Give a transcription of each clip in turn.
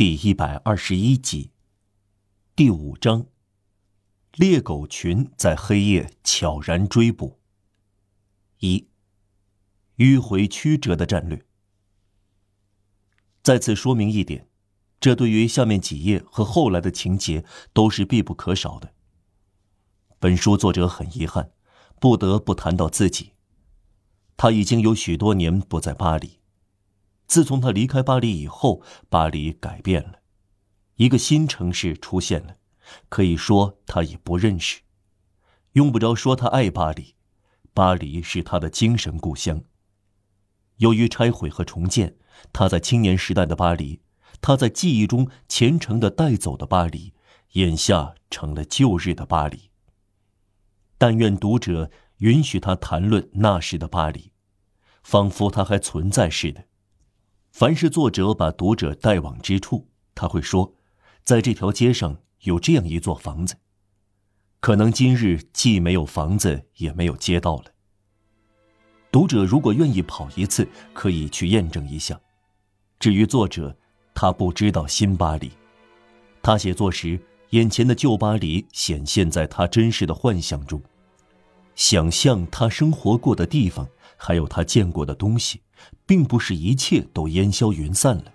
第一百二十一集，第五章：猎狗群在黑夜悄然追捕。一，迂回曲折的战略。再次说明一点，这对于下面几页和后来的情节都是必不可少的。本书作者很遗憾，不得不谈到自己。他已经有许多年不在巴黎。自从他离开巴黎以后，巴黎改变了，一个新城市出现了，可以说他已不认识。用不着说他爱巴黎，巴黎是他的精神故乡。由于拆毁和重建，他在青年时代的巴黎，他在记忆中虔诚的带走的巴黎，眼下成了旧日的巴黎。但愿读者允许他谈论那时的巴黎，仿佛他还存在似的。凡是作者把读者带往之处，他会说，在这条街上有这样一座房子。可能今日既没有房子，也没有街道了。读者如果愿意跑一次，可以去验证一下。至于作者，他不知道新巴黎。他写作时，眼前的旧巴黎显现在他真实的幻想中，想象他生活过的地方，还有他见过的东西。并不是一切都烟消云散了，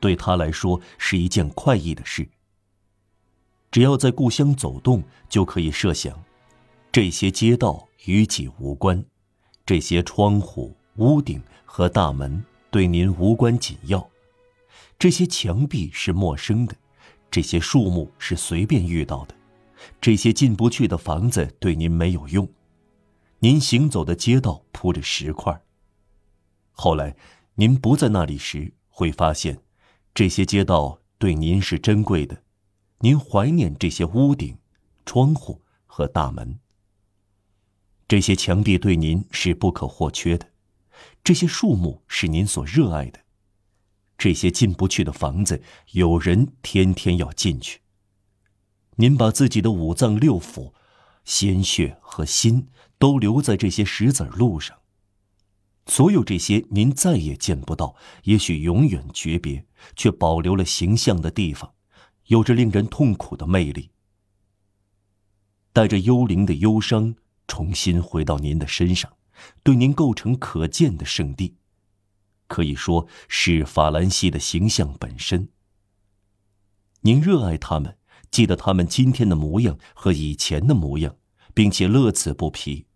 对他来说是一件快意的事。只要在故乡走动，就可以设想，这些街道与己无关，这些窗户、屋顶和大门对您无关紧要，这些墙壁是陌生的，这些树木是随便遇到的，这些进不去的房子对您没有用，您行走的街道铺着石块。后来，您不在那里时，会发现，这些街道对您是珍贵的，您怀念这些屋顶、窗户和大门。这些墙壁对您是不可或缺的，这些树木是您所热爱的，这些进不去的房子，有人天天要进去。您把自己的五脏六腑、鲜血和心都留在这些石子路上。所有这些您再也见不到，也许永远诀别，却保留了形象的地方，有着令人痛苦的魅力，带着幽灵的忧伤，重新回到您的身上，对您构成可见的圣地，可以说是法兰西的形象本身。您热爱他们，记得他们今天的模样和以前的模样，并且乐此不疲。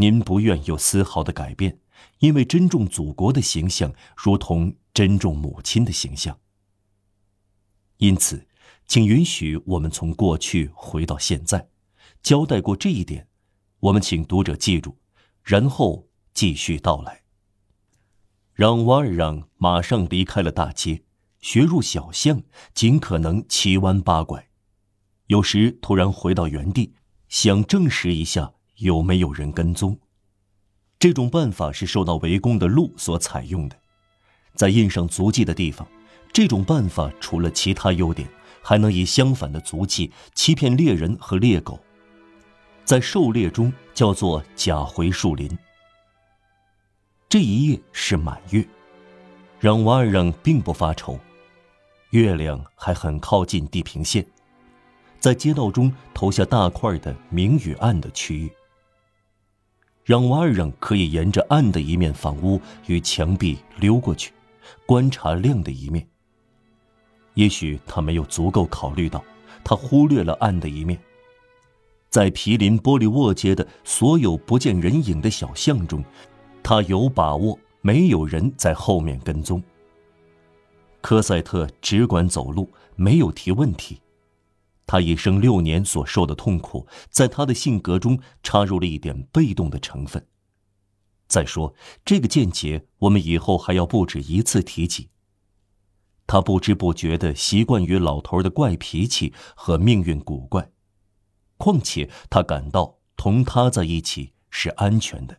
您不愿有丝毫的改变，因为珍重祖国的形象，如同珍重母亲的形象。因此，请允许我们从过去回到现在，交代过这一点，我们请读者记住，然后继续道来。让瓦尔让马上离开了大街，学入小巷，尽可能七弯八拐，有时突然回到原地，想证实一下。有没有人跟踪？这种办法是受到围攻的鹿所采用的。在印上足迹的地方，这种办法除了其他优点，还能以相反的足迹欺骗猎人和猎狗。在狩猎中叫做假回树林。这一夜是满月，让瓦尔让并不发愁，月亮还很靠近地平线，在街道中投下大块的明与暗的区域。让瓦尔让可以沿着暗的一面房屋与墙壁溜过去，观察亮的一面。也许他没有足够考虑到，他忽略了暗的一面。在毗邻玻璃沃街的所有不见人影的小巷中，他有把握没有人在后面跟踪。科赛特只管走路，没有提问题。他一生六年所受的痛苦，在他的性格中插入了一点被动的成分。再说，这个见解我们以后还要不止一次提及。他不知不觉地习惯于老头的怪脾气和命运古怪，况且他感到同他在一起是安全的。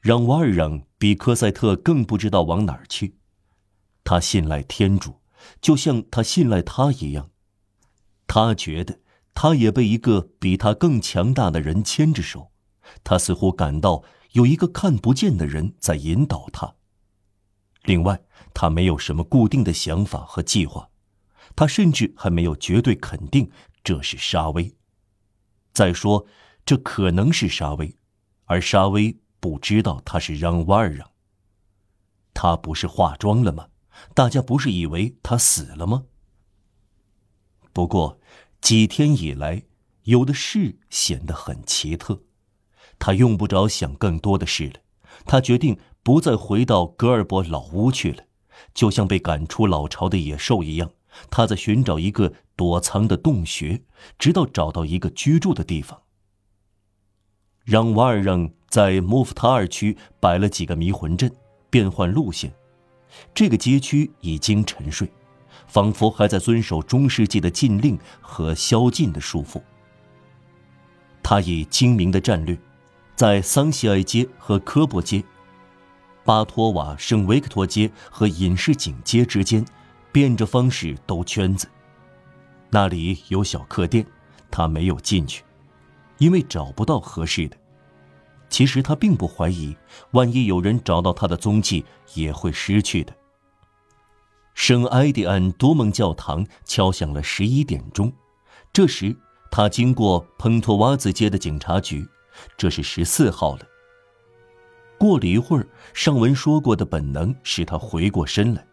让瓦尔让比科赛特更不知道往哪儿去，他信赖天主。就像他信赖他一样，他觉得他也被一个比他更强大的人牵着手，他似乎感到有一个看不见的人在引导他。另外，他没有什么固定的想法和计划，他甚至还没有绝对肯定这是沙威。再说，这可能是沙威，而沙威不知道他是让瓦尔让。他不是化妆了吗？大家不是以为他死了吗？不过，几天以来，有的事显得很奇特。他用不着想更多的事了。他决定不再回到格尔伯老屋去了，就像被赶出老巢的野兽一样。他在寻找一个躲藏的洞穴，直到找到一个居住的地方。让瓦尔让在穆夫塔尔区摆了几个迷魂阵，变换路线。这个街区已经沉睡。仿佛还在遵守中世纪的禁令和宵禁的束缚。他以精明的战略，在桑西埃街和科博街、巴托瓦圣维克托街和隐士井街之间，变着方式兜圈子。那里有小客店，他没有进去，因为找不到合适的。其实他并不怀疑，万一有人找到他的踪迹，也会失去的。圣埃蒂安多蒙教堂敲响了十一点钟，这时他经过蓬托瓦兹街的警察局，这是十四号了。过了一会儿，上文说过的本能使他回过身来。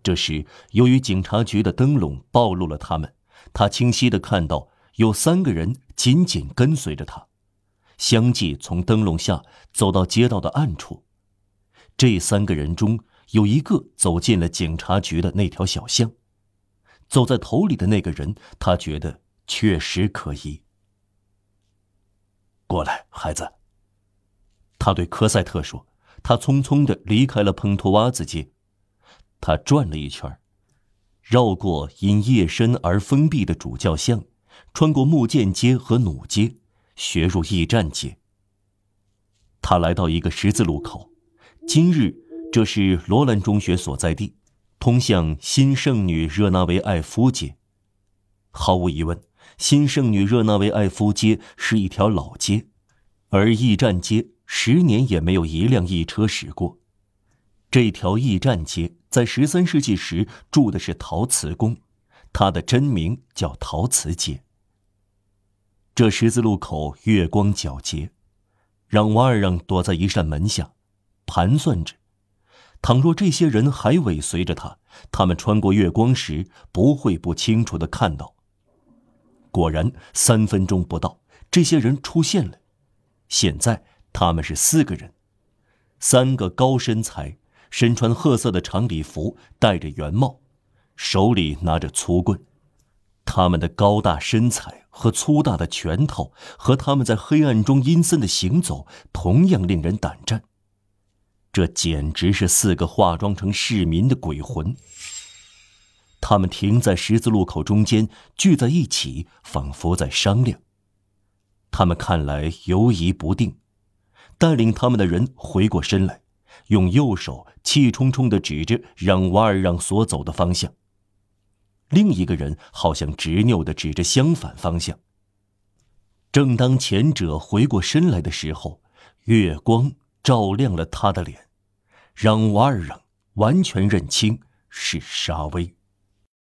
这时，由于警察局的灯笼暴露了他们，他清晰的看到有三个人紧紧跟随着他，相继从灯笼下走到街道的暗处。这三个人中。有一个走进了警察局的那条小巷，走在头里的那个人，他觉得确实可疑。过来，孩子。他对科赛特说。他匆匆的离开了蓬托瓦兹街，他转了一圈，绕过因夜深而封闭的主教巷，穿过木剑街和弩街，学入驿站街。他来到一个十字路口，今日。这是罗兰中学所在地，通向新圣女热那维埃夫街。毫无疑问，新圣女热那维埃夫街是一条老街，而驿站街十年也没有一辆驿车驶过。这条驿站街在十三世纪时住的是陶瓷工，他的真名叫陶瓷街。这十字路口月光皎洁，让瓦尔让躲在一扇门下，盘算着。倘若这些人还尾随着他，他们穿过月光时不会不清楚的看到。果然，三分钟不到，这些人出现了。现在他们是四个人，三个高身材，身穿褐色的长礼服，戴着圆帽，手里拿着粗棍。他们的高大身材和粗大的拳头，和他们在黑暗中阴森的行走，同样令人胆战。这简直是四个化妆成市民的鬼魂。他们停在十字路口中间，聚在一起，仿佛在商量。他们看来犹疑不定。带领他们的人回过身来，用右手气冲冲地指着让瓦尔让所走的方向。另一个人好像执拗的指着相反方向。正当前者回过身来的时候，月光照亮了他的脸。让瓦尔让完全认清是沙威。